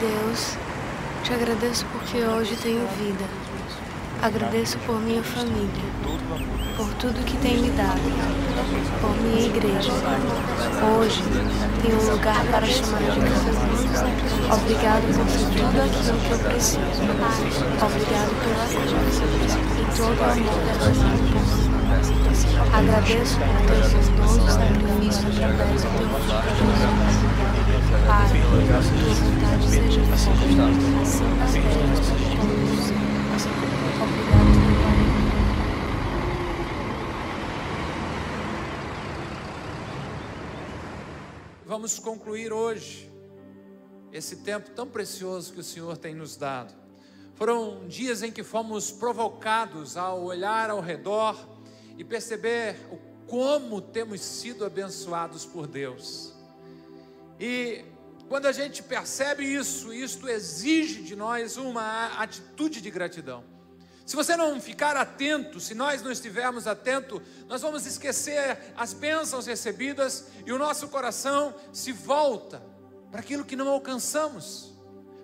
Deus, te agradeço porque hoje tenho vida. Agradeço por minha família, por tudo que tem me dado, por minha igreja. Hoje tenho um lugar para chamar de casa. Obrigado por tudo aquilo que eu preciso. Obrigado pela vida e todo o amor por mim. Agradeço por teu bondoso sacrifício através do teu filho. Pai, seja assim como. Vamos concluir hoje esse tempo tão precioso que o Senhor tem nos dado. Foram dias em que fomos provocados ao olhar ao redor e perceber o como temos sido abençoados por Deus. E quando a gente percebe isso, isto exige de nós uma atitude de gratidão. Se você não ficar atento, se nós não estivermos atentos, nós vamos esquecer as bênçãos recebidas e o nosso coração se volta para aquilo que não alcançamos,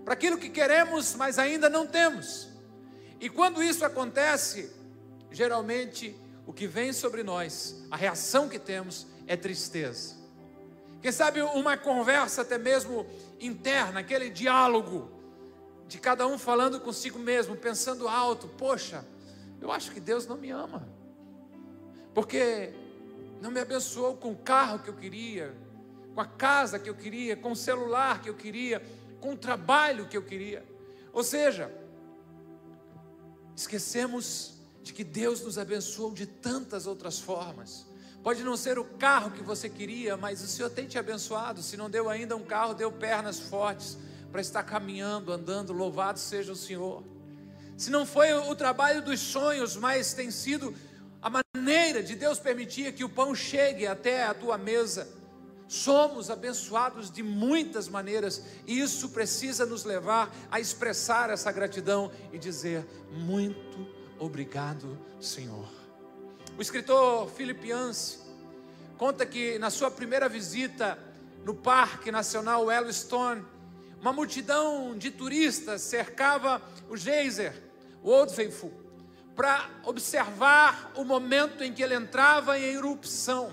para aquilo que queremos, mas ainda não temos. E quando isso acontece, geralmente o que vem sobre nós, a reação que temos é tristeza. Quem sabe uma conversa até mesmo interna, aquele diálogo de cada um falando consigo mesmo, pensando alto: Poxa, eu acho que Deus não me ama, porque não me abençoou com o carro que eu queria, com a casa que eu queria, com o celular que eu queria, com o trabalho que eu queria. Ou seja, esquecemos de que Deus nos abençoou de tantas outras formas. Pode não ser o carro que você queria, mas o Senhor tem te abençoado. Se não deu ainda um carro, deu pernas fortes para estar caminhando, andando, louvado seja o Senhor. Se não foi o trabalho dos sonhos, mas tem sido a maneira de Deus permitir que o pão chegue até a tua mesa. Somos abençoados de muitas maneiras e isso precisa nos levar a expressar essa gratidão e dizer muito obrigado, Senhor. O escritor Philip Yancey conta que na sua primeira visita no Parque Nacional Yellowstone, uma multidão de turistas cercava o geyser, o Old Faithful, para observar o momento em que ele entrava em erupção.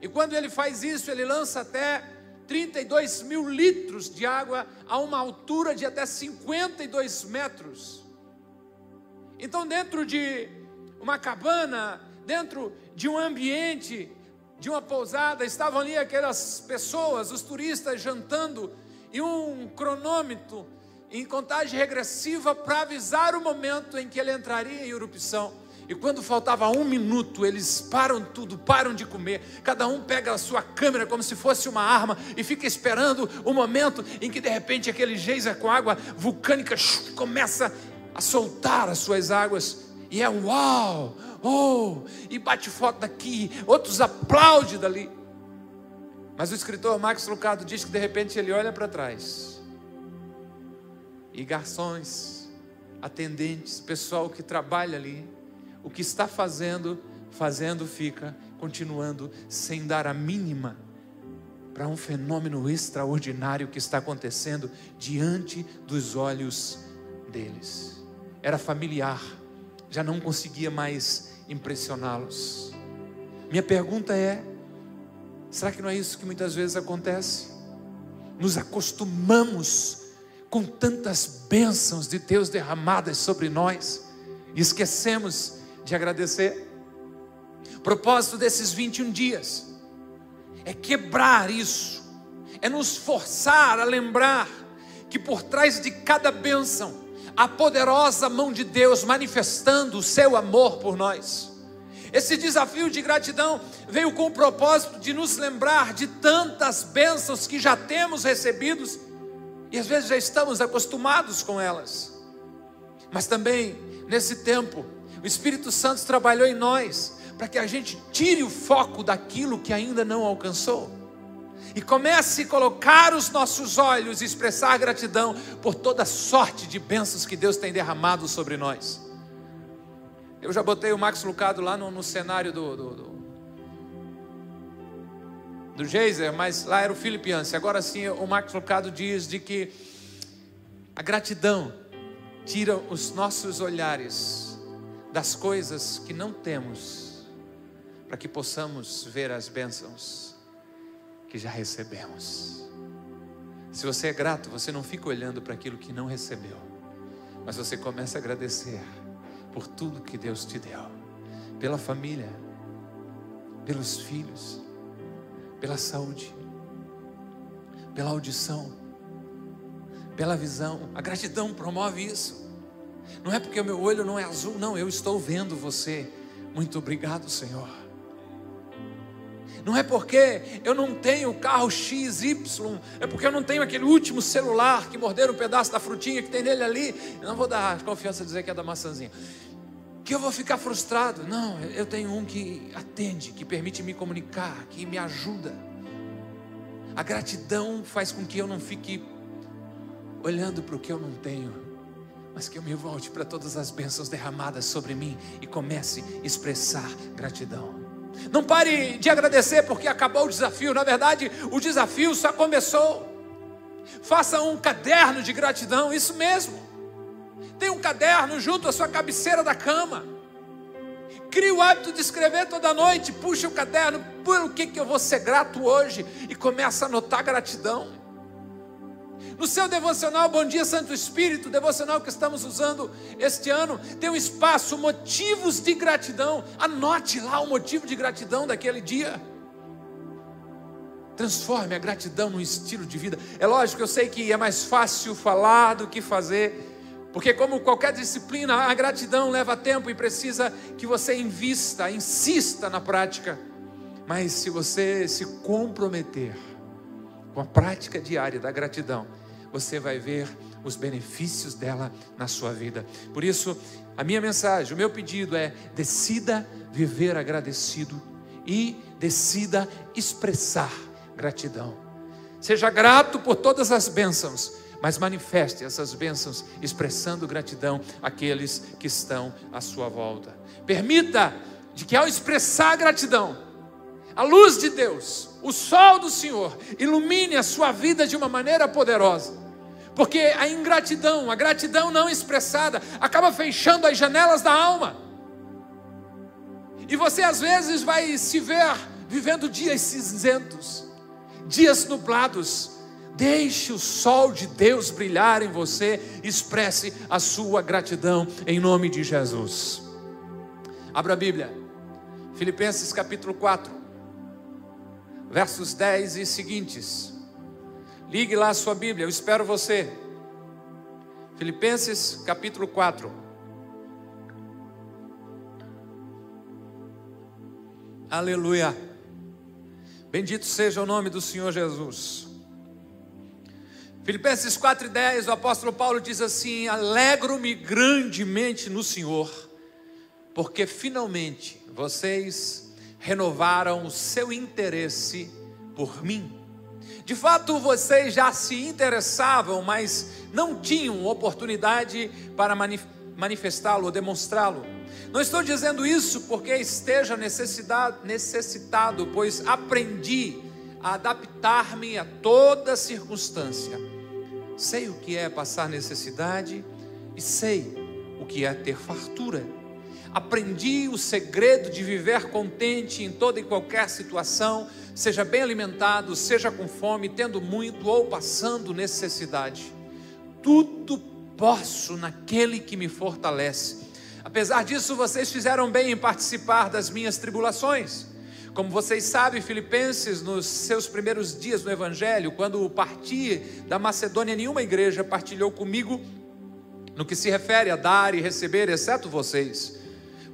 E quando ele faz isso, ele lança até 32 mil litros de água a uma altura de até 52 metros. Então, dentro de uma cabana, dentro de um ambiente, de uma pousada, estavam ali aquelas pessoas, os turistas jantando e um cronômetro em contagem regressiva para avisar o momento em que ele entraria em erupção. E quando faltava um minuto, eles param tudo, param de comer. Cada um pega a sua câmera como se fosse uma arma e fica esperando o momento em que de repente aquele geyser com água vulcânica começa a soltar as suas águas. E é uau, oh, e bate foto daqui, outros aplaudem dali. Mas o escritor Max Lucado diz que de repente ele olha para trás e garçons, atendentes, pessoal que trabalha ali, o que está fazendo, fazendo fica, continuando, sem dar a mínima para um fenômeno extraordinário que está acontecendo diante dos olhos deles. Era familiar, já não conseguia mais impressioná-los. Minha pergunta é: Será que não é isso que muitas vezes acontece? Nos acostumamos com tantas bênçãos de Deus derramadas sobre nós e esquecemos de agradecer. O propósito desses 21 dias é quebrar isso, é nos forçar a lembrar que por trás de cada bênção, a poderosa mão de Deus manifestando o seu amor por nós. Esse desafio de gratidão veio com o propósito de nos lembrar de tantas bênçãos que já temos recebidos e às vezes já estamos acostumados com elas. Mas também, nesse tempo, o Espírito Santo trabalhou em nós para que a gente tire o foco daquilo que ainda não alcançou e comece a colocar os nossos olhos e expressar gratidão por toda sorte de bênçãos que Deus tem derramado sobre nós. Eu já botei o Max Lucado lá no, no cenário do, do, do, do Geyser, mas lá era o Filipianse. Agora sim, o Max Lucado diz de que A gratidão tira os nossos olhares das coisas que não temos, para que possamos ver as bênçãos que já recebemos. Se você é grato, você não fica olhando para aquilo que não recebeu, mas você começa a agradecer por tudo que Deus te deu, pela família, pelos filhos, pela saúde, pela audição, pela visão. A gratidão promove isso. Não é porque o meu olho não é azul, não, eu estou vendo você. Muito obrigado, Senhor. Não é porque eu não tenho carro XY, é porque eu não tenho aquele último celular que morderam um pedaço da frutinha que tem nele ali. Eu não vou dar confiança a dizer que é da maçãzinha. Que eu vou ficar frustrado. Não, eu tenho um que atende, que permite me comunicar, que me ajuda. A gratidão faz com que eu não fique olhando para o que eu não tenho, mas que eu me volte para todas as bênçãos derramadas sobre mim e comece a expressar gratidão. Não pare de agradecer porque acabou o desafio. Na verdade, o desafio só começou. Faça um caderno de gratidão, isso mesmo. Tem um caderno junto à sua cabeceira da cama. Crie o hábito de escrever toda noite. Puxa o caderno, por o que, que eu vou ser grato hoje? E começa a anotar gratidão. No seu devocional Bom Dia Santo Espírito, devocional que estamos usando este ano, tem um espaço motivos de gratidão. Anote lá o motivo de gratidão daquele dia. Transforme a gratidão num estilo de vida. É lógico, eu sei que é mais fácil falar do que fazer. Porque, como qualquer disciplina, a gratidão leva tempo e precisa que você invista, insista na prática. Mas se você se comprometer com a prática diária da gratidão, você vai ver os benefícios dela na sua vida. Por isso, a minha mensagem, o meu pedido é: decida viver agradecido e decida expressar gratidão. Seja grato por todas as bênçãos, mas manifeste essas bênçãos expressando gratidão àqueles que estão à sua volta. Permita de que ao expressar gratidão, a luz de Deus, o sol do Senhor, ilumine a sua vida de uma maneira poderosa porque a ingratidão, a gratidão não expressada, acaba fechando as janelas da alma. E você às vezes vai se ver vivendo dias cinzentos, dias nublados. Deixe o sol de Deus brilhar em você, expresse a sua gratidão em nome de Jesus. Abra a Bíblia, Filipenses capítulo 4, versos 10 e seguintes. Ligue lá a sua Bíblia, eu espero você. Filipenses capítulo 4. Aleluia. Bendito seja o nome do Senhor Jesus. Filipenses 4,10, o apóstolo Paulo diz assim: Alegro-me grandemente no Senhor, porque finalmente vocês renovaram o seu interesse por mim. De fato, vocês já se interessavam, mas não tinham oportunidade para manifestá-lo ou demonstrá-lo. Não estou dizendo isso porque esteja necessitado, pois aprendi a adaptar-me a toda circunstância. Sei o que é passar necessidade e sei o que é ter fartura. Aprendi o segredo de viver contente em toda e qualquer situação seja bem alimentado, seja com fome, tendo muito ou passando necessidade. Tudo posso naquele que me fortalece. Apesar disso, vocês fizeram bem em participar das minhas tribulações. Como vocês sabem, Filipenses, nos seus primeiros dias no Evangelho, quando parti da Macedônia, nenhuma igreja partilhou comigo no que se refere a dar e receber, exceto vocês.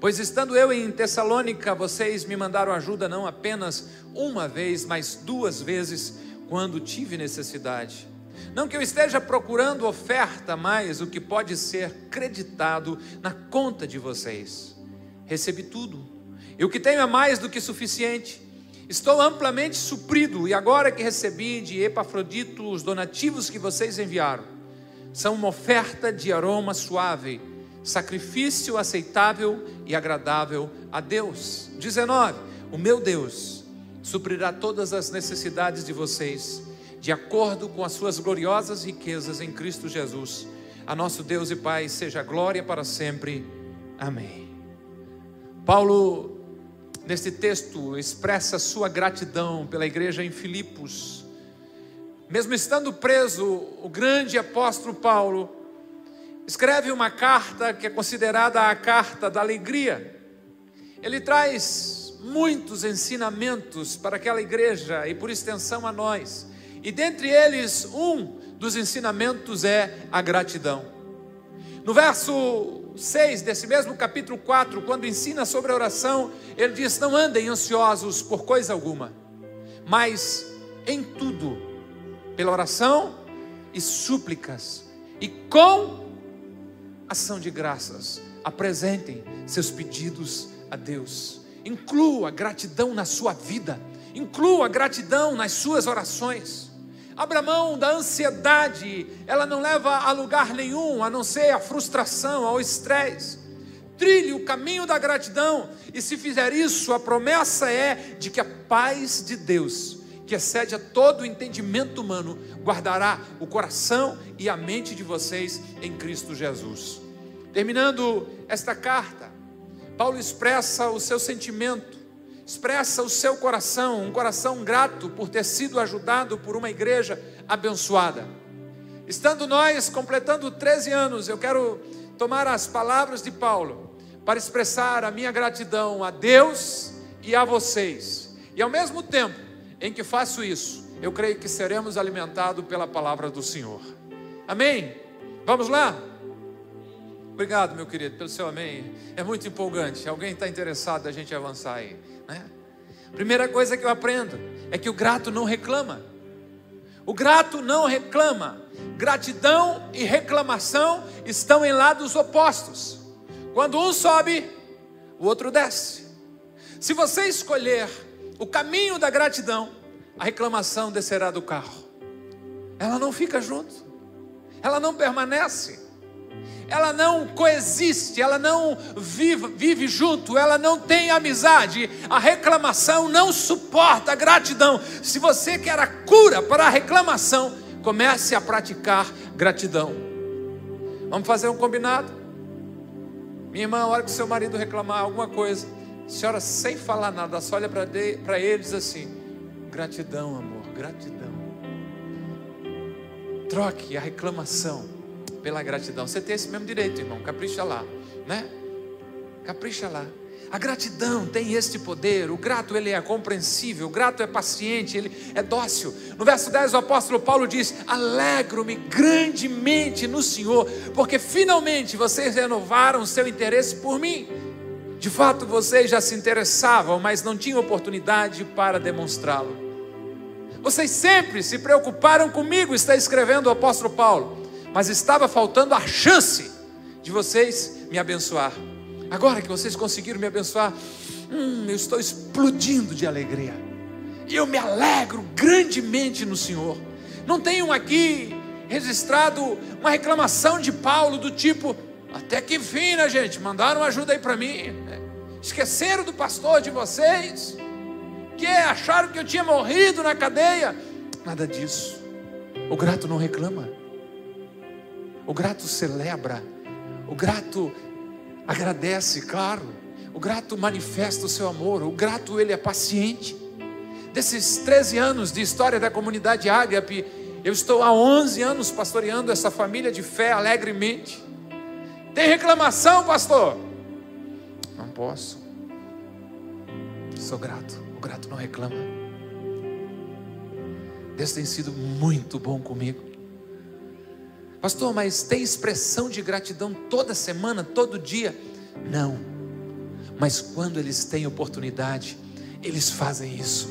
Pois estando eu em Tessalônica, vocês me mandaram ajuda não apenas uma vez, mas duas vezes, quando tive necessidade. Não que eu esteja procurando oferta, mas o que pode ser creditado na conta de vocês. Recebi tudo, e o que tenho é mais do que suficiente. Estou amplamente suprido, e agora que recebi de Epafrodito os donativos que vocês enviaram, são uma oferta de aroma suave sacrifício aceitável e agradável a Deus. 19. O meu Deus suprirá todas as necessidades de vocês, de acordo com as suas gloriosas riquezas em Cristo Jesus. A nosso Deus e Pai seja glória para sempre. Amém. Paulo, neste texto, expressa sua gratidão pela igreja em Filipos. Mesmo estando preso, o grande apóstolo Paulo escreve uma carta que é considerada a carta da alegria. Ele traz muitos ensinamentos para aquela igreja e, por extensão, a nós. E dentre eles, um dos ensinamentos é a gratidão. No verso 6 desse mesmo capítulo 4, quando ensina sobre a oração, ele diz: Não andem ansiosos por coisa alguma, mas em tudo, pela oração e súplicas, e com ação de graças, apresentem seus pedidos a Deus. Inclua gratidão na sua vida, inclua gratidão nas suas orações. Abra mão da ansiedade, ela não leva a lugar nenhum, a não ser a frustração, ao estresse. Trilhe o caminho da gratidão, e se fizer isso, a promessa é de que a paz de Deus, que excede a todo o entendimento humano, guardará o coração e a mente de vocês em Cristo Jesus. Terminando esta carta, Paulo expressa o seu sentimento expressa o seu coração, um coração grato por ter sido ajudado por uma igreja abençoada. Estando nós completando 13 anos, eu quero tomar as palavras de Paulo para expressar a minha gratidão a Deus e a vocês. E ao mesmo tempo em que faço isso, eu creio que seremos alimentados pela palavra do Senhor. Amém? Vamos lá? Obrigado, meu querido, pelo seu amém. É muito empolgante. Alguém está interessado da gente avançar aí? Né? Primeira coisa que eu aprendo é que o grato não reclama. O grato não reclama. Gratidão e reclamação estão em lados opostos. Quando um sobe, o outro desce. Se você escolher o caminho da gratidão, a reclamação descerá do carro. Ela não fica junto. Ela não permanece ela não coexiste, ela não vive, vive junto, ela não tem amizade. A reclamação não suporta a gratidão. Se você quer a cura para a reclamação, comece a praticar gratidão. Vamos fazer um combinado? Minha irmã, a hora que seu marido reclamar alguma coisa, senhora, sem falar nada, só olha para ele e diz assim: gratidão, amor, gratidão. Troque a reclamação pela gratidão. Você tem esse mesmo direito, irmão. Capricha lá, né? Capricha lá. A gratidão tem este poder. O grato ele é compreensível, o grato é paciente, ele é dócil. No verso 10 o apóstolo Paulo diz: "Alegro-me grandemente no Senhor, porque finalmente vocês renovaram seu interesse por mim." De fato, vocês já se interessavam, mas não tinham oportunidade para demonstrá-lo. Vocês sempre se preocuparam comigo, está escrevendo o apóstolo Paulo mas estava faltando a chance de vocês me abençoar. Agora que vocês conseguiram me abençoar, hum, eu estou explodindo de alegria. E eu me alegro grandemente no Senhor. Não tenho aqui registrado uma reclamação de Paulo do tipo, até que enfim, né, gente? Mandaram ajuda aí para mim. Esqueceram do pastor de vocês? Que acharam que eu tinha morrido na cadeia? Nada disso. O grato não reclama. O grato celebra, o grato agradece, claro. O grato manifesta o seu amor, o grato ele é paciente. Desses 13 anos de história da comunidade Ágape, eu estou há 11 anos pastoreando essa família de fé alegremente. Tem reclamação, pastor? Não posso. Sou grato. O grato não reclama. Deus tem sido muito bom comigo. Pastor, mas tem expressão de gratidão toda semana, todo dia? Não. Mas quando eles têm oportunidade, eles fazem isso.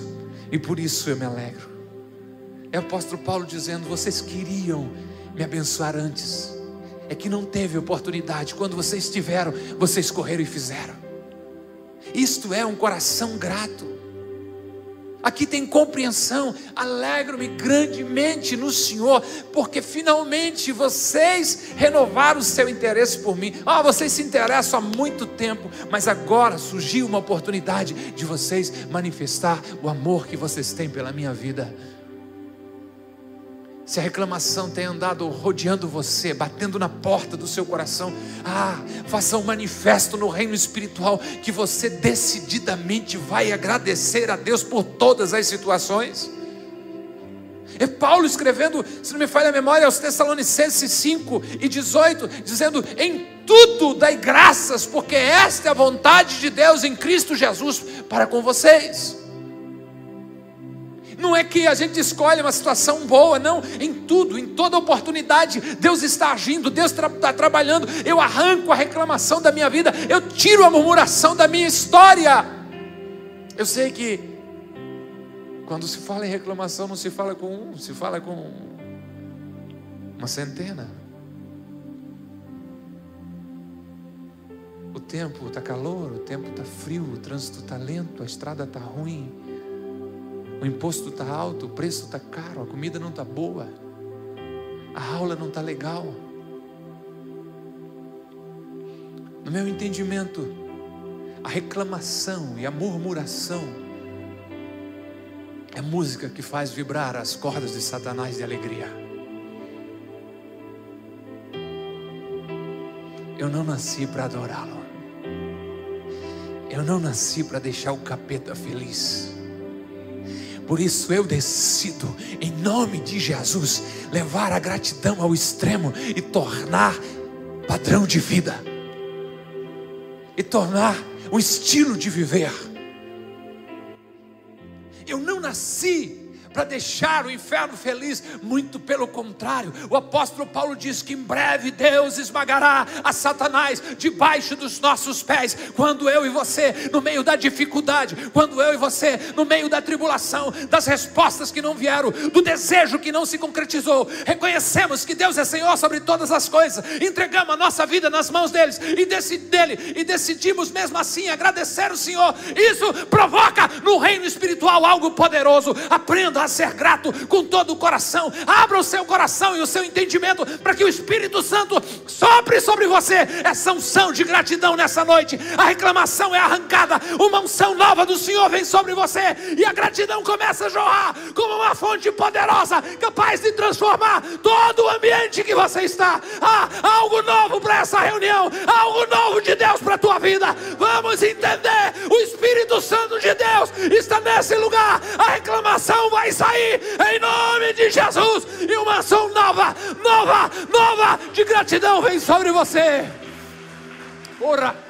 E por isso eu me alegro. É o apóstolo Paulo dizendo: vocês queriam me abençoar antes. É que não teve oportunidade. Quando vocês tiveram, vocês correram e fizeram. Isto é um coração grato. Aqui tem compreensão. Alegro-me grandemente no Senhor, porque finalmente vocês renovaram o seu interesse por mim. Ah, vocês se interessam há muito tempo, mas agora surgiu uma oportunidade de vocês manifestar o amor que vocês têm pela minha vida. Se a reclamação tem andado rodeando você, batendo na porta do seu coração, ah, faça um manifesto no reino espiritual que você decididamente vai agradecer a Deus por todas as situações. É Paulo escrevendo, se não me falha a memória, aos Tessalonicenses 5 e 18, dizendo: Em tudo dai graças, porque esta é a vontade de Deus em Cristo Jesus para com vocês. Não é que a gente escolhe uma situação boa, não. Em tudo, em toda oportunidade, Deus está agindo, Deus está tra trabalhando. Eu arranco a reclamação da minha vida, eu tiro a murmuração da minha história. Eu sei que quando se fala em reclamação, não se fala com um, se fala com uma centena. O tempo está calor, o tempo está frio, o trânsito está lento, a estrada está ruim. O imposto está alto, o preço está caro, a comida não está boa, a aula não está legal. No meu entendimento, a reclamação e a murmuração é música que faz vibrar as cordas de Satanás de alegria. Eu não nasci para adorá-lo. Eu não nasci para deixar o capeta feliz. Por isso eu decido, em nome de Jesus, levar a gratidão ao extremo e tornar padrão de vida, e tornar um estilo de viver. Para deixar o inferno feliz, muito pelo contrário. O apóstolo Paulo diz que em breve Deus esmagará a Satanás debaixo dos nossos pés, quando eu e você, no meio da dificuldade, quando eu e você, no meio da tribulação, das respostas que não vieram, do desejo que não se concretizou, reconhecemos que Deus é Senhor sobre todas as coisas, entregamos a nossa vida nas mãos deles e dele e decidimos mesmo assim agradecer o Senhor. Isso provoca no reino espiritual algo poderoso. Aprenda a ser grato com todo o coração. Abra o seu coração e o seu entendimento para que o Espírito Santo sopre sobre você essa unção de gratidão nessa noite. A reclamação é arrancada, uma unção nova do Senhor vem sobre você e a gratidão começa a jorrar como uma fonte poderosa, capaz de transformar todo o ambiente que você está. Ah, algo novo para essa reunião, algo novo de Deus para a tua vida. Vamos entender: o Espírito Santo de Deus está nesse lugar. A reclamação vai sair em nome de Jesus e uma ação nova, nova, nova de gratidão vem sobre você. Ora.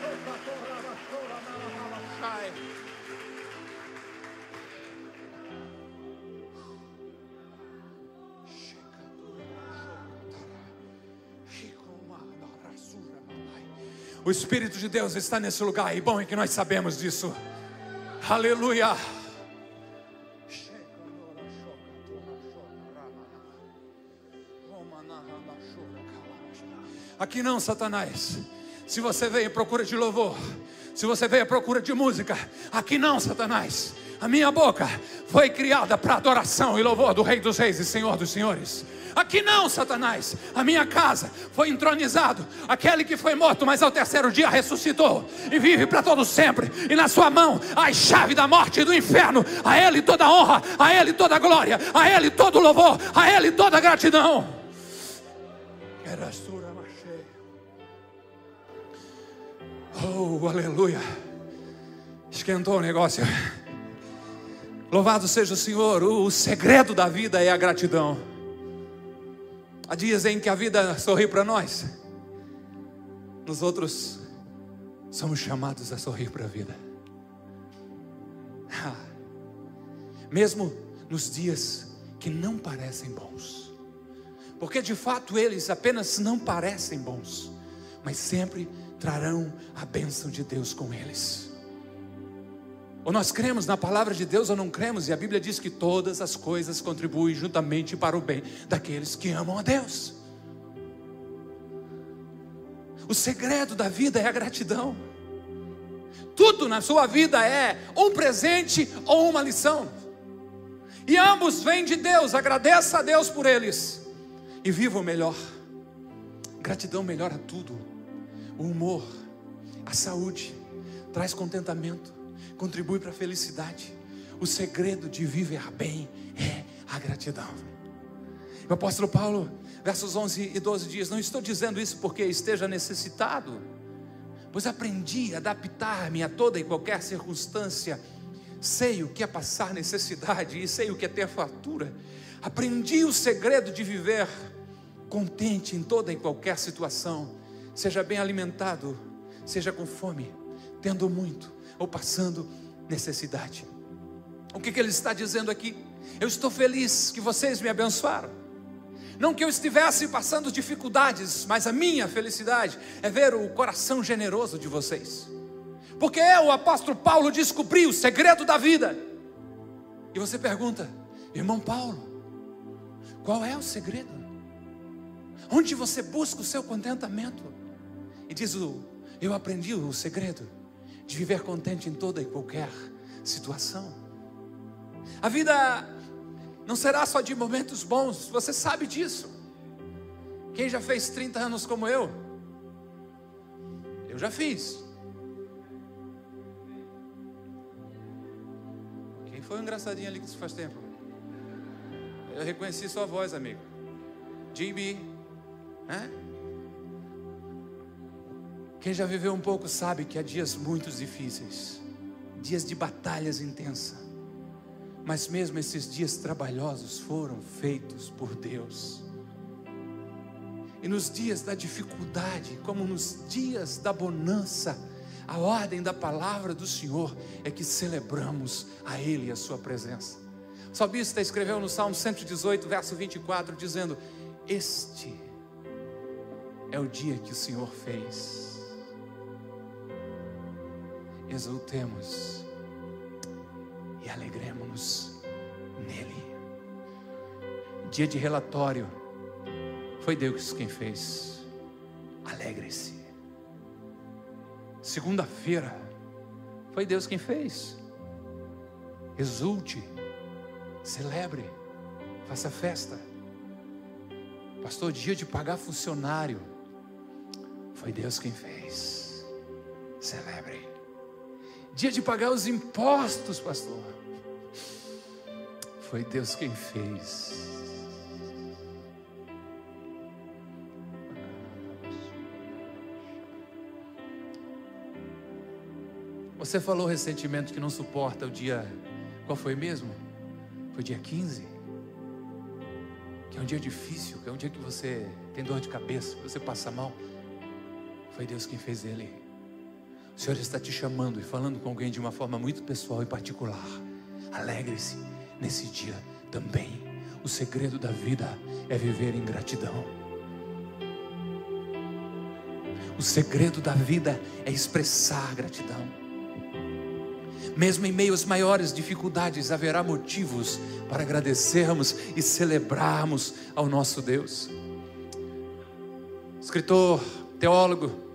O Espírito de Deus está nesse lugar e bom é que nós sabemos disso. Aleluia. Aqui não, Satanás. Se você veio à procura de louvor, se você veio à procura de música, aqui não, Satanás. A minha boca foi criada para adoração e louvor do Rei dos Reis e Senhor dos Senhores. Aqui não, Satanás. A minha casa foi entronizado. Aquele que foi morto, mas ao terceiro dia ressuscitou e vive para todo sempre. E na sua mão a chave da morte e do inferno. A Ele toda honra, a Ele toda glória, a Ele todo louvor, a Ele toda gratidão. Era sua Oh, aleluia. Esquentou o negócio. Louvado seja o Senhor. O segredo da vida é a gratidão. Há dias em que a vida sorri para nós, nos outros somos chamados a sorrir para a vida. Mesmo nos dias que não parecem bons, porque de fato eles apenas não parecem bons, mas sempre trarão a bênção de Deus com eles. Ou nós cremos na palavra de Deus ou não cremos, e a Bíblia diz que todas as coisas contribuem juntamente para o bem daqueles que amam a Deus. O segredo da vida é a gratidão. Tudo na sua vida é um presente ou uma lição. E ambos vêm de Deus, agradeça a Deus por eles e viva o melhor. Gratidão melhora tudo o humor, a saúde, traz contentamento, contribui para a felicidade. O segredo de viver bem é a gratidão. O apóstolo Paulo, versos 11 e 12 diz: Não estou dizendo isso porque esteja necessitado, pois aprendi a adaptar-me a toda e qualquer circunstância. Sei o que é passar necessidade e sei o que é ter fartura. Aprendi o segredo de viver contente em toda e qualquer situação, seja bem alimentado, seja com fome, tendo muito ou passando necessidade. O que, que ele está dizendo aqui? Eu estou feliz que vocês me abençoaram. Não que eu estivesse passando dificuldades, mas a minha felicidade é ver o coração generoso de vocês. Porque eu, o apóstolo Paulo, descobri o segredo da vida. E você pergunta, irmão Paulo, qual é o segredo? Onde você busca o seu contentamento? E diz o, eu aprendi o segredo de viver contente em toda e qualquer situação. A vida não será só de momentos bons, você sabe disso. Quem já fez 30 anos como eu? Eu já fiz. Quem foi o engraçadinho ali que isso faz tempo? Eu reconheci sua voz, amigo. GB. Né? Quem já viveu um pouco sabe que há dias muito difíceis, dias de batalhas intensas. Mas mesmo esses dias trabalhosos foram feitos por Deus. E nos dias da dificuldade, como nos dias da bonança, a ordem da palavra do Senhor é que celebramos a Ele e a Sua presença. O salmista escreveu no Salmo 118, verso 24, dizendo: Este é o dia que o Senhor fez. Exultemos e alegremos-nos nele. Dia de relatório, foi Deus quem fez. Alegre-se. Segunda-feira, foi Deus quem fez. Exulte, celebre, faça festa. Pastor, dia de pagar funcionário, foi Deus quem fez. Celebre. Dia de pagar os impostos, pastor. Foi Deus quem fez. Você falou recentemente que não suporta o dia. Qual foi mesmo? Foi dia 15? Que é um dia difícil, que é um dia que você tem dor de cabeça, que você passa mal. Foi Deus quem fez ele. O Senhor está te chamando e falando com alguém de uma forma muito pessoal e particular. Alegre-se nesse dia também. O segredo da vida é viver em gratidão. O segredo da vida é expressar gratidão. Mesmo em meio às maiores dificuldades, haverá motivos para agradecermos e celebrarmos ao nosso Deus. Escritor, teólogo,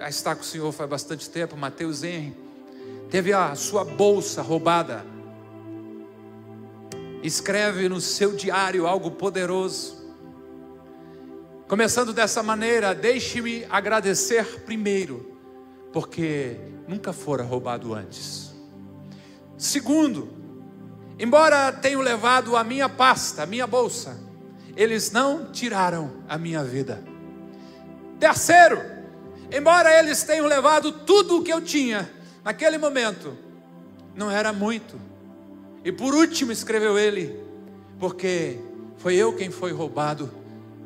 já está com o Senhor faz bastante tempo, Mateus Henry, teve a sua bolsa roubada. Escreve no seu diário algo poderoso. Começando dessa maneira, deixe-me agradecer primeiro, porque nunca fora roubado antes. Segundo, embora tenham levado a minha pasta, a minha bolsa, eles não tiraram a minha vida. Terceiro, Embora eles tenham levado tudo o que eu tinha naquele momento, não era muito. E por último escreveu ele, porque foi eu quem foi roubado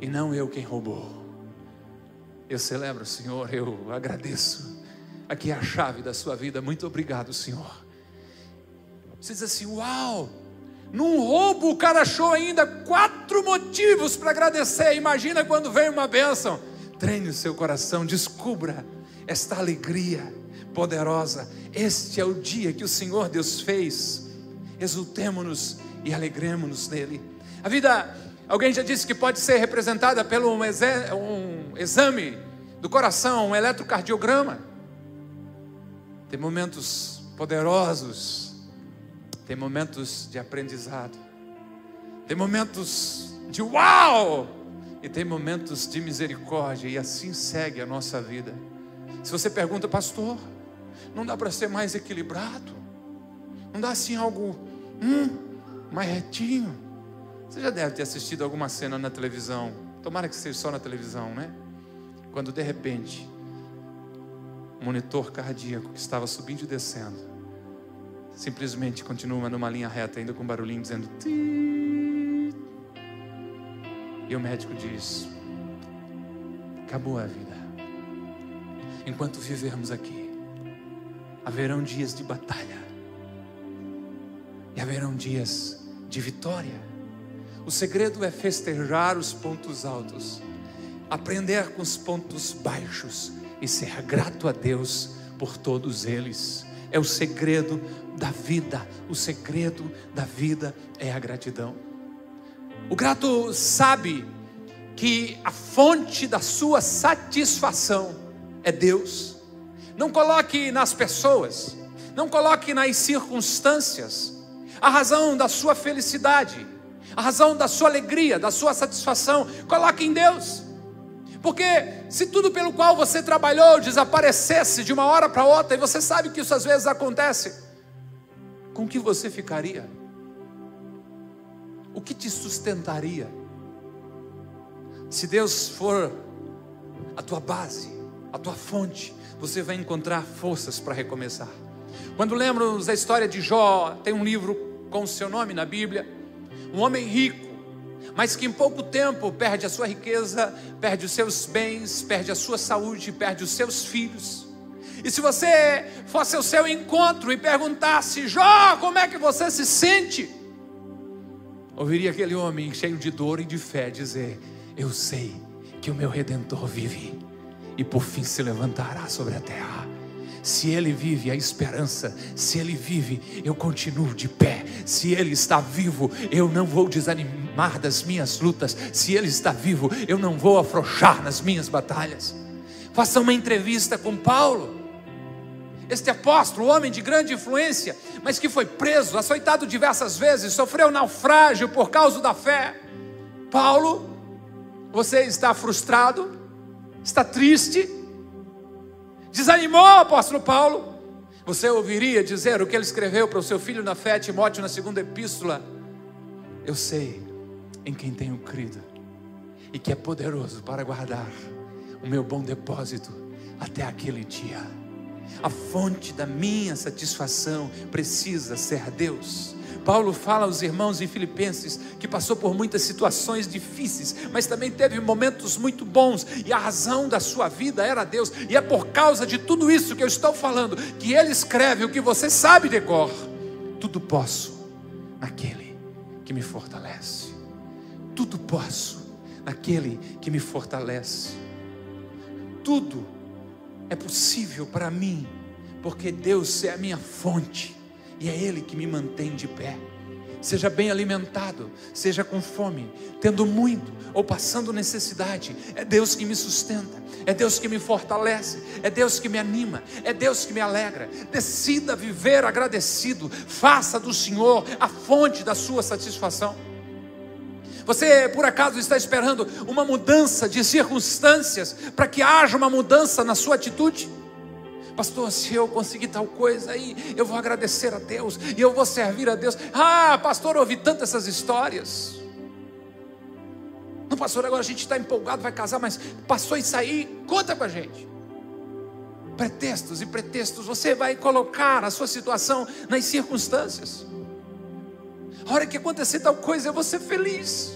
e não eu quem roubou. Eu celebro, Senhor, eu agradeço. Aqui é a chave da sua vida. Muito obrigado, Senhor. Você diz assim: Uau! Num roubo o cara achou ainda quatro motivos para agradecer. Imagina quando vem uma bênção. Treine o seu coração, descubra esta alegria poderosa. Este é o dia que o Senhor Deus fez. Exultemo-nos e alegremos-nos nele. A vida, alguém já disse que pode ser representada pelo um, um exame do coração, um eletrocardiograma. Tem momentos poderosos, tem momentos de aprendizado, tem momentos de uau! E tem momentos de misericórdia, e assim segue a nossa vida. Se você pergunta, pastor, não dá para ser mais equilibrado? Não dá assim algo hum, mais retinho? Você já deve ter assistido alguma cena na televisão, tomara que seja só na televisão, né? Quando de repente, o monitor cardíaco que estava subindo e descendo, simplesmente continua numa linha reta, ainda com um barulhinho dizendo. E o médico diz: acabou a vida. Enquanto vivermos aqui, haverão dias de batalha e haverão dias de vitória. O segredo é festejar os pontos altos, aprender com os pontos baixos e ser grato a Deus por todos eles. É o segredo da vida. O segredo da vida é a gratidão. O grato sabe que a fonte da sua satisfação é Deus. Não coloque nas pessoas, não coloque nas circunstâncias a razão da sua felicidade a razão da sua alegria, da sua satisfação, coloque em Deus. Porque se tudo pelo qual você trabalhou desaparecesse de uma hora para outra, e você sabe que isso às vezes acontece, com que você ficaria? O que te sustentaria? Se Deus for a tua base, a tua fonte, você vai encontrar forças para recomeçar. Quando lembro da história de Jó, tem um livro com o seu nome na Bíblia um homem rico, mas que em pouco tempo perde a sua riqueza, perde os seus bens, perde a sua saúde, perde os seus filhos. E se você fosse ao seu encontro e perguntasse, Jó, como é que você se sente? Ouviria aquele homem cheio de dor e de fé dizer: Eu sei que o meu redentor vive e por fim se levantará sobre a terra. Se Ele vive, a esperança. Se Ele vive, eu continuo de pé. Se Ele está vivo, eu não vou desanimar das minhas lutas. Se Ele está vivo, eu não vou afrouxar nas minhas batalhas. Faça uma entrevista com Paulo. Este apóstolo, homem de grande influência, mas que foi preso, açoitado diversas vezes, sofreu naufrágio por causa da fé. Paulo, você está frustrado, está triste, Desanimou apóstolo Paulo. Você ouviria dizer o que ele escreveu para o seu filho na fé, Timóteo, na segunda epístola: Eu sei em quem tenho crido e que é poderoso para guardar o meu bom depósito até aquele dia. A fonte da minha satisfação precisa ser Deus. Paulo fala aos irmãos em Filipenses que passou por muitas situações difíceis, mas também teve momentos muito bons, e a razão da sua vida era Deus, e é por causa de tudo isso que eu estou falando que ele escreve o que você sabe de cor: tudo posso naquele que me fortalece, tudo posso naquele que me fortalece, tudo é possível para mim, porque Deus é a minha fonte e é Ele que me mantém de pé. Seja bem alimentado, seja com fome, tendo muito ou passando necessidade, é Deus que me sustenta, é Deus que me fortalece, é Deus que me anima, é Deus que me alegra. Decida viver agradecido, faça do Senhor a fonte da sua satisfação. Você por acaso está esperando uma mudança de circunstâncias para que haja uma mudança na sua atitude? Pastor, se eu conseguir tal coisa aí, eu vou agradecer a Deus e eu vou servir a Deus. Ah, pastor, ouvi tantas essas histórias. Não, pastor, agora a gente está empolgado, vai casar, mas passou isso aí, conta com a gente. Pretextos e pretextos, você vai colocar a sua situação nas circunstâncias. A hora que acontecer tal coisa, eu vou ser feliz.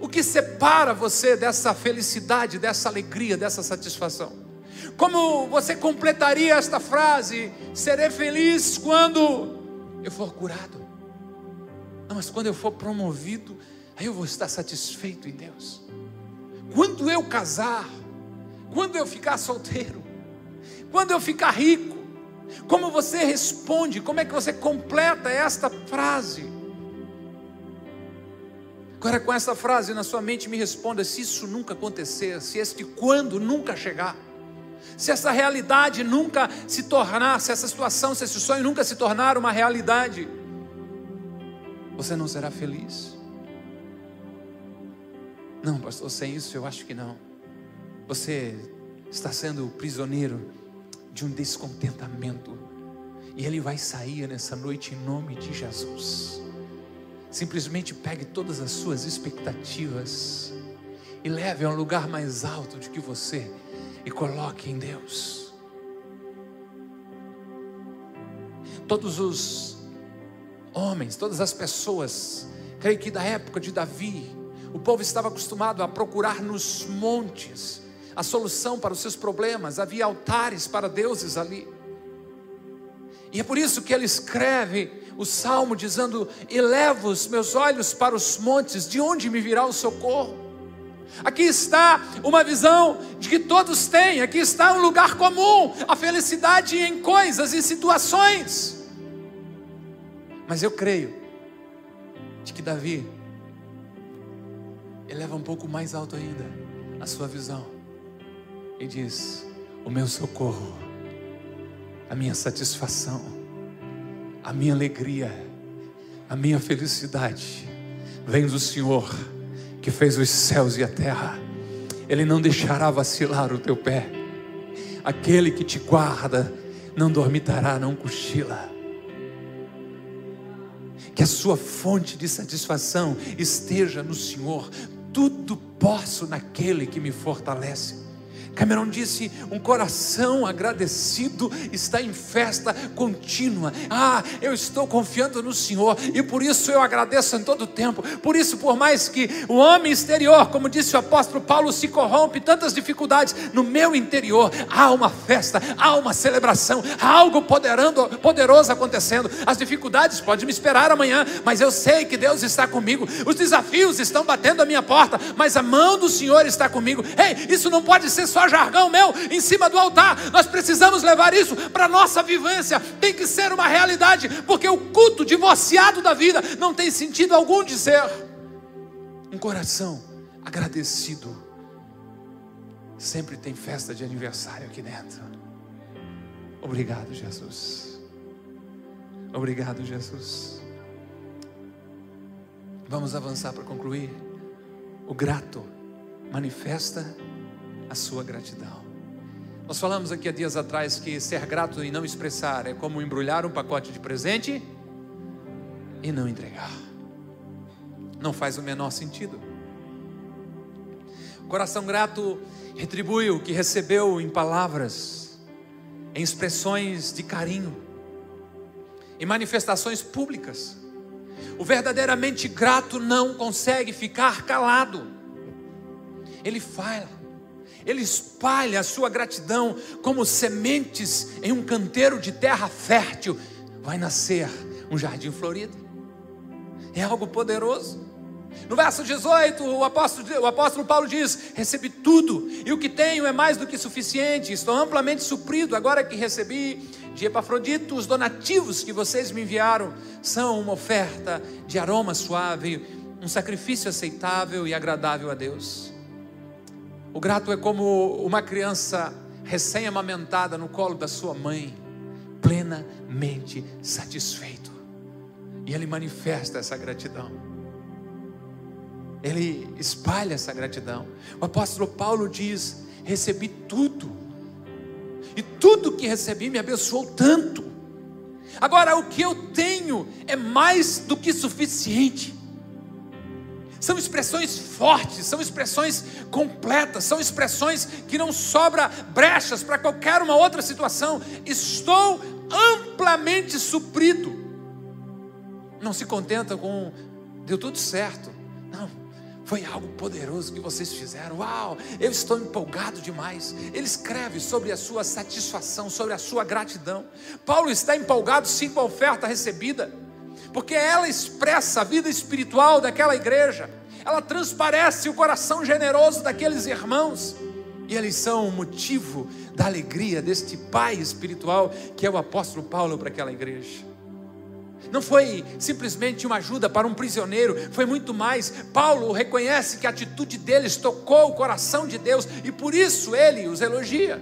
O que separa você dessa felicidade, dessa alegria, dessa satisfação? Como você completaria esta frase? Serei feliz quando eu for curado. Não, mas quando eu for promovido, aí eu vou estar satisfeito em Deus. Quando eu casar, quando eu ficar solteiro, quando eu ficar rico, como você responde? Como é que você completa esta frase? Agora, com essa frase na sua mente, me responda: se isso nunca acontecer, se este quando nunca chegar, se essa realidade nunca se tornar, se essa situação, se esse sonho nunca se tornar uma realidade, você não será feliz. Não, pastor, sem isso eu acho que não. Você está sendo prisioneiro de um descontentamento E ele vai sair nessa noite em nome de Jesus. Simplesmente pegue todas as suas expectativas e leve a um lugar mais alto do que você e coloque em Deus. Todos os homens, todas as pessoas, creio que da época de Davi, o povo estava acostumado a procurar nos montes a solução para os seus problemas, havia altares para deuses ali. E é por isso que ele escreve o salmo dizendo: Elevo os meus olhos para os montes, de onde me virá o socorro? Aqui está uma visão de que todos têm, aqui está um lugar comum, a felicidade em coisas e situações. Mas eu creio de que Davi eleva um pouco mais alto ainda a sua visão e diz: O meu socorro, a minha satisfação, a minha alegria, a minha felicidade vem do Senhor que fez os céus e a terra. Ele não deixará vacilar o teu pé. Aquele que te guarda não dormitará, não cochila. Que a sua fonte de satisfação esteja no Senhor. Tudo posso naquele que me fortalece. Cameron disse: um coração agradecido está em festa contínua. Ah, eu estou confiando no Senhor e por isso eu agradeço em todo tempo. Por isso, por mais que o homem exterior, como disse o apóstolo Paulo, se corrompe, tantas dificuldades, no meu interior há uma festa, há uma celebração, há algo poderando, poderoso acontecendo. As dificuldades podem me esperar amanhã, mas eu sei que Deus está comigo. Os desafios estão batendo a minha porta, mas a mão do Senhor está comigo. Ei, isso não pode ser só jargão meu em cima do altar. Nós precisamos levar isso para a nossa vivência. Tem que ser uma realidade, porque o culto divorciado da vida não tem sentido algum de ser. Um coração agradecido sempre tem festa de aniversário aqui dentro. Obrigado, Jesus. Obrigado, Jesus. Vamos avançar para concluir. O grato manifesta a sua gratidão. Nós falamos aqui há dias atrás que ser grato e não expressar é como embrulhar um pacote de presente e não entregar. Não faz o menor sentido. O coração grato retribui o que recebeu em palavras, em expressões de carinho, em manifestações públicas. O verdadeiramente grato não consegue ficar calado. Ele fala, ele espalha a sua gratidão como sementes em um canteiro de terra fértil. Vai nascer um jardim florido. É algo poderoso. No verso 18, o apóstolo, o apóstolo Paulo diz: Recebi tudo, e o que tenho é mais do que suficiente, estou amplamente suprido. Agora que recebi de Epafrodito os donativos que vocês me enviaram, são uma oferta de aroma suave, um sacrifício aceitável e agradável a Deus. O grato é como uma criança recém-amamentada no colo da sua mãe, plenamente satisfeito. E ele manifesta essa gratidão. Ele espalha essa gratidão. O apóstolo Paulo diz: Recebi tudo, e tudo que recebi me abençoou tanto. Agora, o que eu tenho é mais do que suficiente. São expressões fortes, são expressões completas, são expressões que não sobra brechas para qualquer uma outra situação. Estou amplamente suprido. Não se contenta com deu tudo certo. Não, foi algo poderoso que vocês fizeram. Uau, eu estou empolgado demais. Ele escreve sobre a sua satisfação, sobre a sua gratidão. Paulo está empolgado sim com a oferta recebida porque ela expressa a vida espiritual daquela igreja, ela transparece o coração generoso daqueles irmãos, e eles são o motivo da alegria deste pai espiritual que é o apóstolo Paulo para aquela igreja. Não foi simplesmente uma ajuda para um prisioneiro, foi muito mais. Paulo reconhece que a atitude deles tocou o coração de Deus e por isso ele os elogia.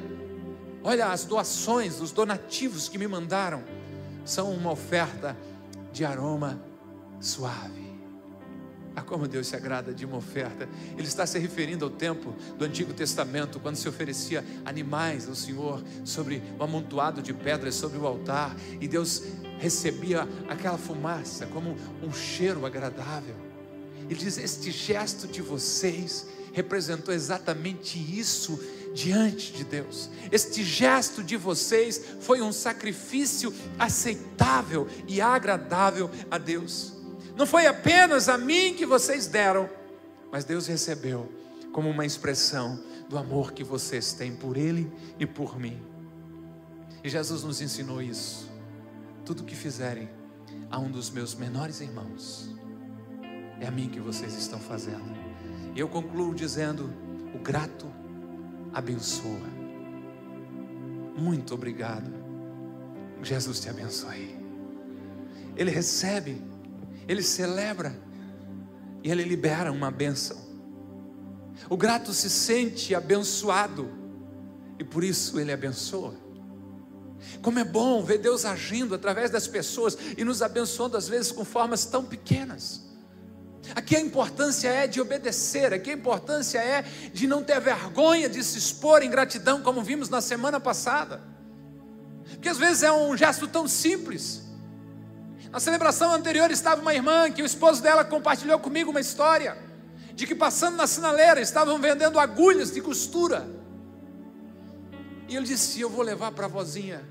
Olha, as doações, os donativos que me mandaram são uma oferta de aroma suave. Ah, como Deus se agrada de uma oferta. Ele está se referindo ao tempo do Antigo Testamento, quando se oferecia animais ao Senhor sobre o amontoado de pedras sobre o altar, e Deus recebia aquela fumaça como um cheiro agradável. Ele diz: Este gesto de vocês representou exatamente isso diante de Deus. Este gesto de vocês foi um sacrifício aceitável e agradável a Deus. Não foi apenas a mim que vocês deram, mas Deus recebeu como uma expressão do amor que vocês têm por Ele e por mim. E Jesus nos ensinou isso. Tudo que fizerem a um dos meus menores irmãos, é a mim que vocês estão fazendo. E eu concluo dizendo: o grato abençoa. Muito obrigado. Jesus te abençoe. Ele recebe, ele celebra e ele libera uma bênção. O grato se sente abençoado e por isso ele abençoa. Como é bom ver Deus agindo através das pessoas e nos abençoando às vezes com formas tão pequenas. Aqui a importância é de obedecer, aqui a importância é de não ter vergonha de se expor em gratidão, como vimos na semana passada. Porque às vezes é um gesto tão simples. Na celebração anterior estava uma irmã que o esposo dela compartilhou comigo uma história de que passando na sinaleira estavam vendendo agulhas de costura. E ele disse: Eu vou levar para a vozinha.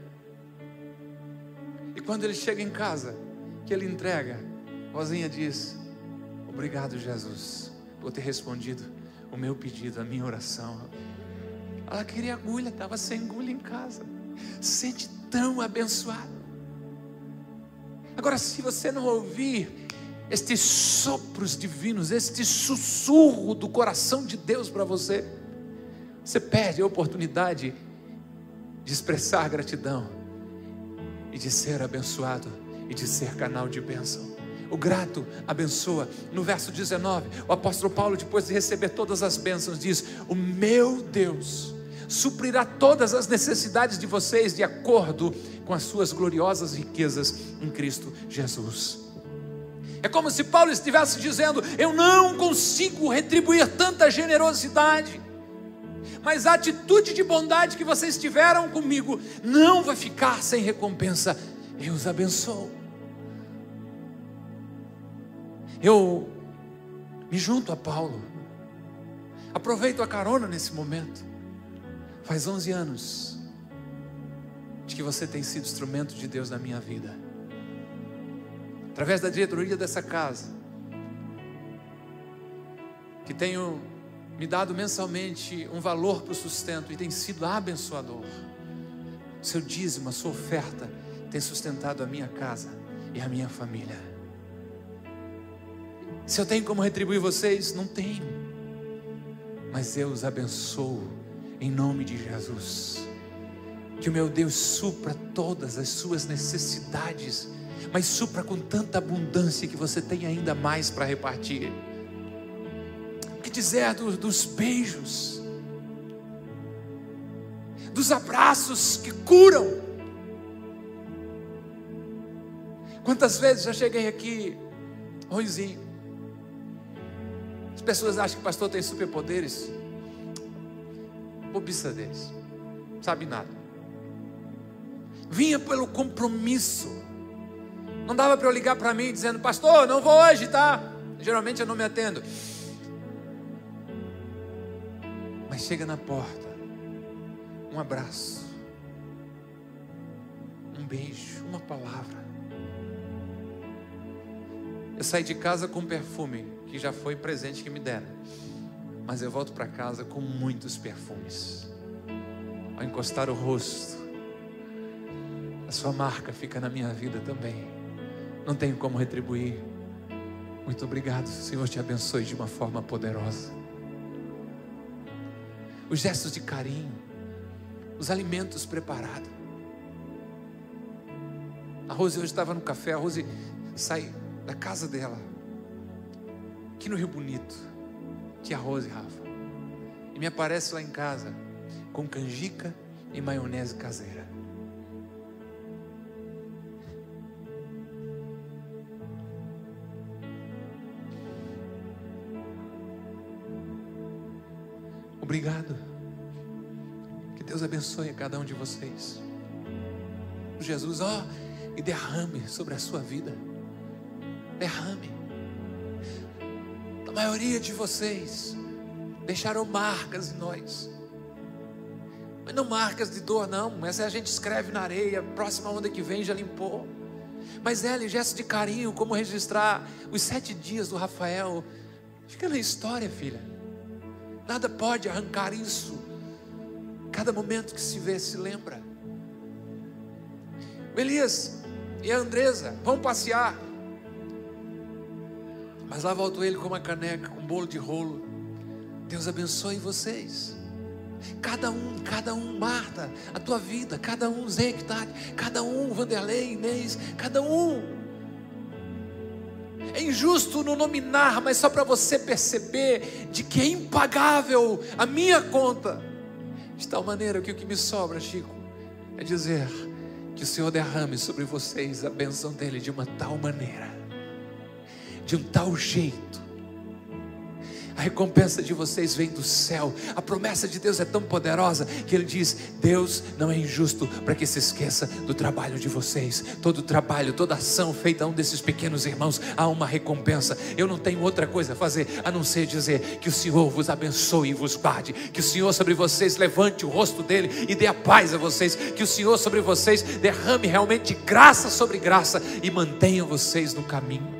E quando ele chega em casa, que ele entrega, a vozinha diz: Obrigado, Jesus, por ter respondido o meu pedido, a minha oração. Ela queria agulha, estava sem agulha em casa. Sente tão abençoado. Agora, se você não ouvir estes sopros divinos, este sussurro do coração de Deus para você, você perde a oportunidade de expressar gratidão e de ser abençoado e de ser canal de bênção. O grato abençoa. No verso 19, o apóstolo Paulo, depois de receber todas as bênçãos, diz: O meu Deus suprirá todas as necessidades de vocês de acordo com as suas gloriosas riquezas em Cristo Jesus. É como se Paulo estivesse dizendo: Eu não consigo retribuir tanta generosidade, mas a atitude de bondade que vocês tiveram comigo não vai ficar sem recompensa. Eu os abençoo. Eu me junto a Paulo. Aproveito a carona nesse momento. Faz 11 anos de que você tem sido instrumento de Deus na minha vida. Através da diretoria dessa casa, que tenho me dado mensalmente um valor para o sustento e tem sido abençoador. Seu dízimo, a sua oferta tem sustentado a minha casa e a minha família. Se eu tenho como retribuir vocês, não tenho. Mas eu os abençoo em nome de Jesus. Que o meu Deus supra todas as suas necessidades, mas supra com tanta abundância que você tem ainda mais para repartir. O que dizer dos, dos beijos, dos abraços que curam? Quantas vezes já cheguei aqui, Ruizinho, pessoas acham que o pastor tem superpoderes. Bobiça deles. Sabe nada. Vinha pelo compromisso. Não dava para eu ligar para mim dizendo, pastor, não vou hoje, tá? Geralmente eu não me atendo. Mas chega na porta, um abraço, um beijo, uma palavra. Eu saí de casa com perfume que já foi presente que me deram. Mas eu volto para casa com muitos perfumes. Ao encostar o rosto, a sua marca fica na minha vida também. Não tenho como retribuir. Muito obrigado. Senhor te abençoe de uma forma poderosa. Os gestos de carinho, os alimentos preparados. A Rose hoje estava no café, a Rose sai da casa dela, aqui no Rio Bonito, tia Rose Rafa. E me aparece lá em casa com canjica e maionese caseira. Obrigado. Que Deus abençoe a cada um de vocês. Jesus, ó, e derrame sobre a sua vida Derrame. A maioria de vocês deixaram marcas em nós. Mas não marcas de dor, não. Essa a gente escreve na areia, próxima onda que vem já limpou. Mas é, gesto de carinho, como registrar os sete dias do Rafael. Fica na história, filha. Nada pode arrancar isso. Cada momento que se vê, se lembra. Elias e a Andresa vão passear. Mas lá voltou ele com uma caneca, com um bolo de rolo. Deus abençoe vocês. Cada um, cada um, Marta, a tua vida, cada um, Zé cada um, Vanderlei, Inês, cada um. É injusto não nominar, mas só para você perceber de que é impagável a minha conta. De tal maneira que o que me sobra, Chico, é dizer que o Senhor derrame sobre vocês a bênção dele de uma tal maneira, de um tal jeito, a recompensa de vocês vem do céu. A promessa de Deus é tão poderosa que Ele diz: Deus não é injusto para que se esqueça do trabalho de vocês. Todo trabalho, toda ação feita a um desses pequenos irmãos, há uma recompensa. Eu não tenho outra coisa a fazer a não ser dizer que o Senhor vos abençoe e vos guarde. Que o Senhor sobre vocês levante o rosto dele e dê a paz a vocês. Que o Senhor sobre vocês derrame realmente graça sobre graça e mantenha vocês no caminho.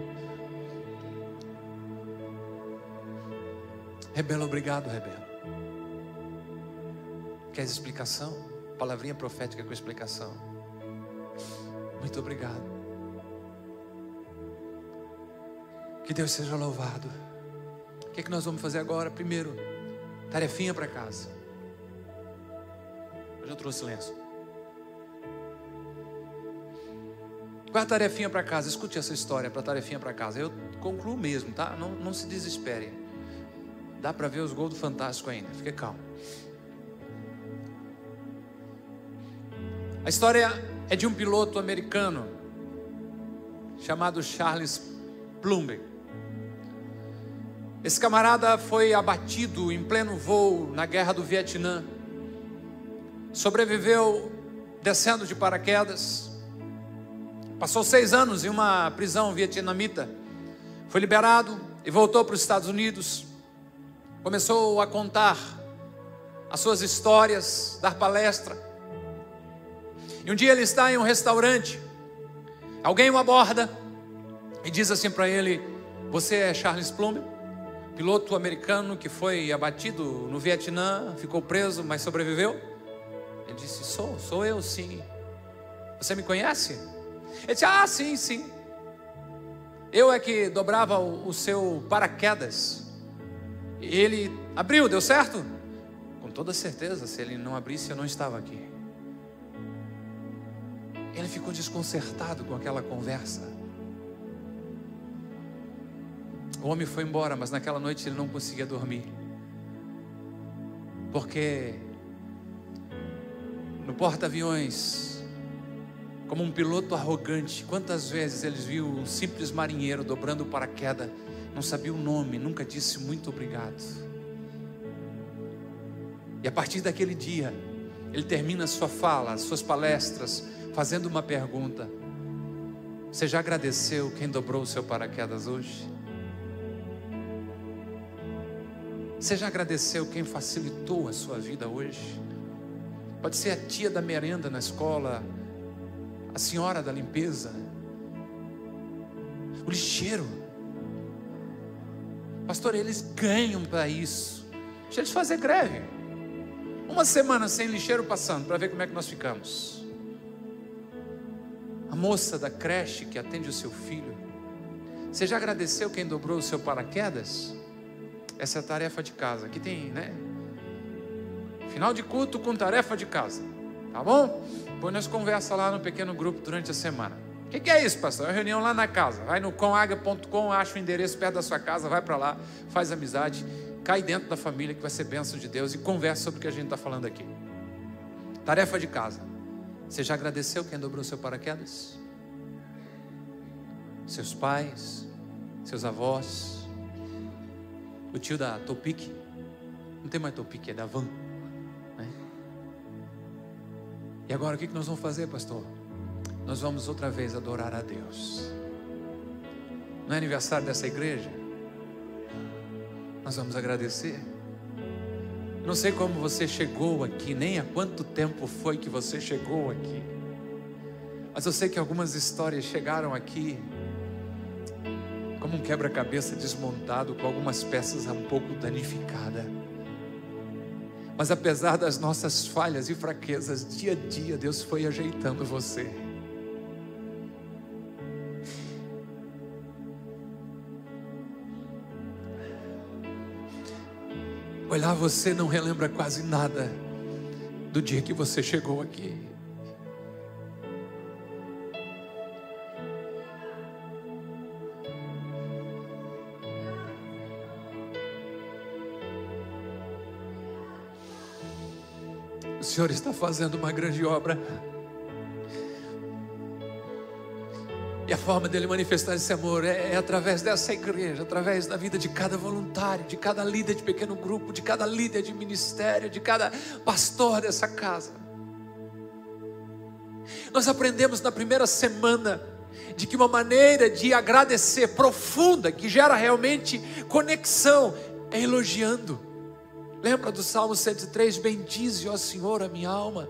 Rebelo, obrigado, Rebelo. Quer explicação? Palavrinha profética com explicação. Muito obrigado. Que Deus seja louvado. O que, é que nós vamos fazer agora? Primeiro, tarefinha para casa. Eu já trouxe lenço. Qual a tarefinha para casa? Escute essa história para tarefinha para casa. Eu concluo mesmo, tá? Não, não se desespere. Dá para ver os gols do Fantástico ainda. Fique calmo. A história é de um piloto americano chamado Charles Plumber. Esse camarada foi abatido em pleno voo na guerra do Vietnã. Sobreviveu descendo de paraquedas. Passou seis anos em uma prisão vietnamita. Foi liberado e voltou para os Estados Unidos começou a contar as suas histórias, dar palestra. E um dia ele está em um restaurante, alguém o aborda e diz assim para ele: Você é Charles Plummer, piloto americano que foi abatido no Vietnã, ficou preso, mas sobreviveu? Ele disse: Sou, sou eu sim. Você me conhece? Ele disse: Ah, sim, sim. Eu é que dobrava o, o seu paraquedas ele abriu, deu certo? Com toda certeza, se ele não abrisse, eu não estava aqui. Ele ficou desconcertado com aquela conversa. O homem foi embora, mas naquela noite ele não conseguia dormir. Porque no porta-aviões, como um piloto arrogante, quantas vezes eles viu um simples marinheiro dobrando o paraquedas não sabia o nome, nunca disse muito obrigado. E a partir daquele dia, ele termina sua fala, as suas palestras, fazendo uma pergunta: Você já agradeceu quem dobrou o seu paraquedas hoje? Você já agradeceu quem facilitou a sua vida hoje? Pode ser a tia da merenda na escola, a senhora da limpeza, o lixeiro Pastor, eles ganham para isso. Deixa eles fazer greve. Uma semana sem lixeiro passando para ver como é que nós ficamos. A moça da creche que atende o seu filho. Você já agradeceu quem dobrou o seu paraquedas? Essa é a tarefa de casa. Aqui tem, né? Final de culto com tarefa de casa. Tá bom? Depois nós conversa lá no pequeno grupo durante a semana. O que, é isso, pastor? É uma reunião lá na casa. Vai no comaga.com, acha o endereço perto da sua casa, vai para lá, faz amizade, cai dentro da família que vai ser bênção de Deus e conversa sobre o que a gente está falando aqui. Tarefa de casa. Você já agradeceu quem dobrou seu paraquedas? Seus pais, seus avós, o tio da Topic, Não tem mais topique, é da van. Né? E agora o que nós vamos fazer, pastor? Nós vamos outra vez adorar a Deus. Não é aniversário dessa igreja? Nós vamos agradecer. Não sei como você chegou aqui, nem há quanto tempo foi que você chegou aqui. Mas eu sei que algumas histórias chegaram aqui como um quebra-cabeça desmontado com algumas peças um pouco danificadas. Mas apesar das nossas falhas e fraquezas, dia a dia Deus foi ajeitando você. Olhar você não relembra quase nada do dia que você chegou aqui. O Senhor está fazendo uma grande obra. E a forma dele manifestar esse amor é, é, através dessa igreja, através da vida de cada voluntário, de cada líder de pequeno grupo, de cada líder de ministério, de cada pastor dessa casa. Nós aprendemos na primeira semana de que uma maneira de agradecer profunda, que gera realmente conexão, é elogiando. Lembra do Salmo 103? Bendize, ó Senhor, a minha alma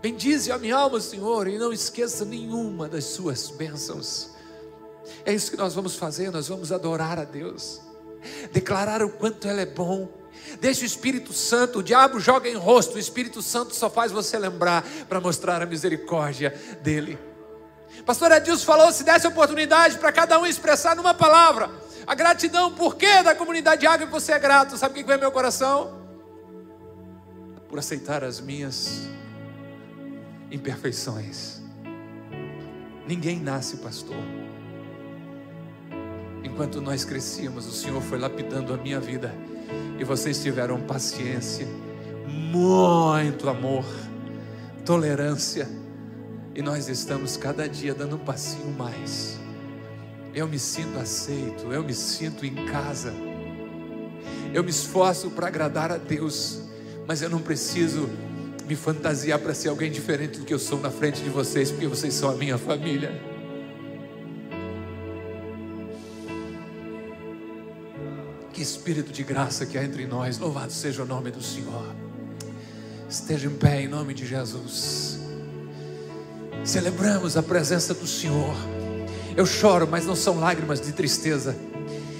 Bendize a minha alma, Senhor, e não esqueça nenhuma das suas bênçãos. É isso que nós vamos fazer, nós vamos adorar a Deus, declarar o quanto Ele é bom. Deixa o Espírito Santo, o diabo joga em rosto, o Espírito Santo só faz você lembrar para mostrar a misericórdia dele. Pastor Edilson falou: se desse oportunidade para cada um expressar numa palavra a gratidão, por que da comunidade de água você é grato? Sabe o que vem meu coração? Por aceitar as minhas imperfeições. Ninguém nasce pastor. Enquanto nós crescíamos, o Senhor foi lapidando a minha vida e vocês tiveram paciência, muito amor, tolerância, e nós estamos cada dia dando um passinho mais. Eu me sinto aceito, eu me sinto em casa. Eu me esforço para agradar a Deus, mas eu não preciso me fantasiar para ser alguém diferente do que eu sou na frente de vocês, porque vocês são a minha família. Que espírito de graça que há entre nós, louvado seja o nome do Senhor. Esteja em pé em nome de Jesus. Celebramos a presença do Senhor. Eu choro, mas não são lágrimas de tristeza.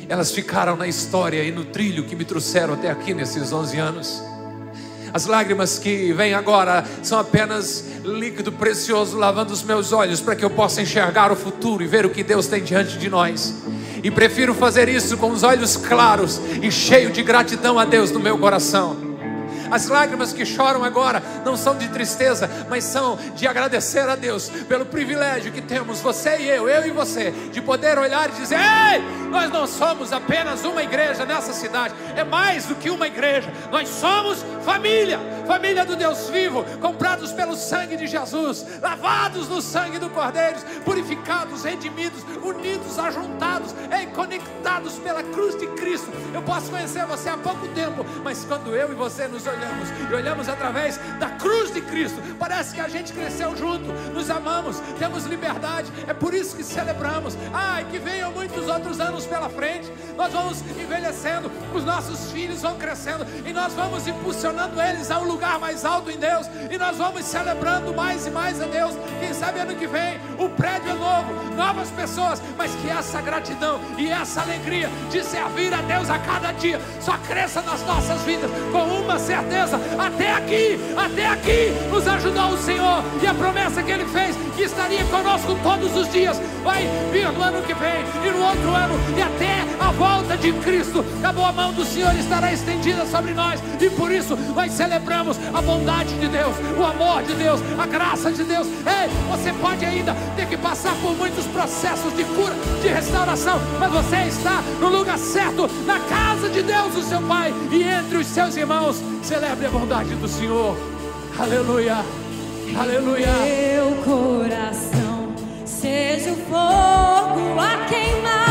Elas ficaram na história e no trilho que me trouxeram até aqui nesses 11 anos. As lágrimas que vêm agora são apenas líquido precioso lavando os meus olhos para que eu possa enxergar o futuro e ver o que Deus tem diante de nós. E prefiro fazer isso com os olhos claros e cheio de gratidão a Deus no meu coração. As lágrimas que choram agora não são de tristeza, mas são de agradecer a Deus pelo privilégio que temos, você e eu, eu e você, de poder olhar e dizer: Ei, nós não somos apenas uma igreja nessa cidade, é mais do que uma igreja, nós somos família, família do Deus vivo, comprados pelo sangue de Jesus, lavados no sangue do Cordeiro, purificados, redimidos, unidos, ajuntados, e conectados pela cruz de Cristo. Eu posso conhecer você há pouco tempo, mas quando eu e você nos olhamos, e olhamos através da cruz de Cristo. Parece que a gente cresceu junto, nos amamos, temos liberdade. É por isso que celebramos. Ai, que venham muitos outros anos pela frente. Nós vamos envelhecendo, os nossos filhos vão crescendo e nós vamos impulsionando eles a um lugar mais alto em Deus. E nós vamos celebrando mais e mais a Deus. Quem sabe ano que vem o prédio é novo, novas pessoas, mas que essa gratidão e essa alegria de servir a Deus a cada dia só cresça nas nossas vidas com uma certeza até aqui, até aqui, nos ajudou o Senhor e a promessa que Ele fez que estaria conosco todos os dias, vai vir no ano que vem e no outro ano e até a volta de Cristo. A boa mão do Senhor estará estendida sobre nós e por isso nós celebramos a bondade de Deus, o amor de Deus, a graça de Deus. Ei, você pode ainda ter que passar por muitos processos de cura, de restauração, mas você está no lugar certo, na casa de Deus, o seu Pai, e entre os seus irmãos, celebre a bondade do Senhor. Aleluia, aleluia. Meu coração seja o fogo a queimar.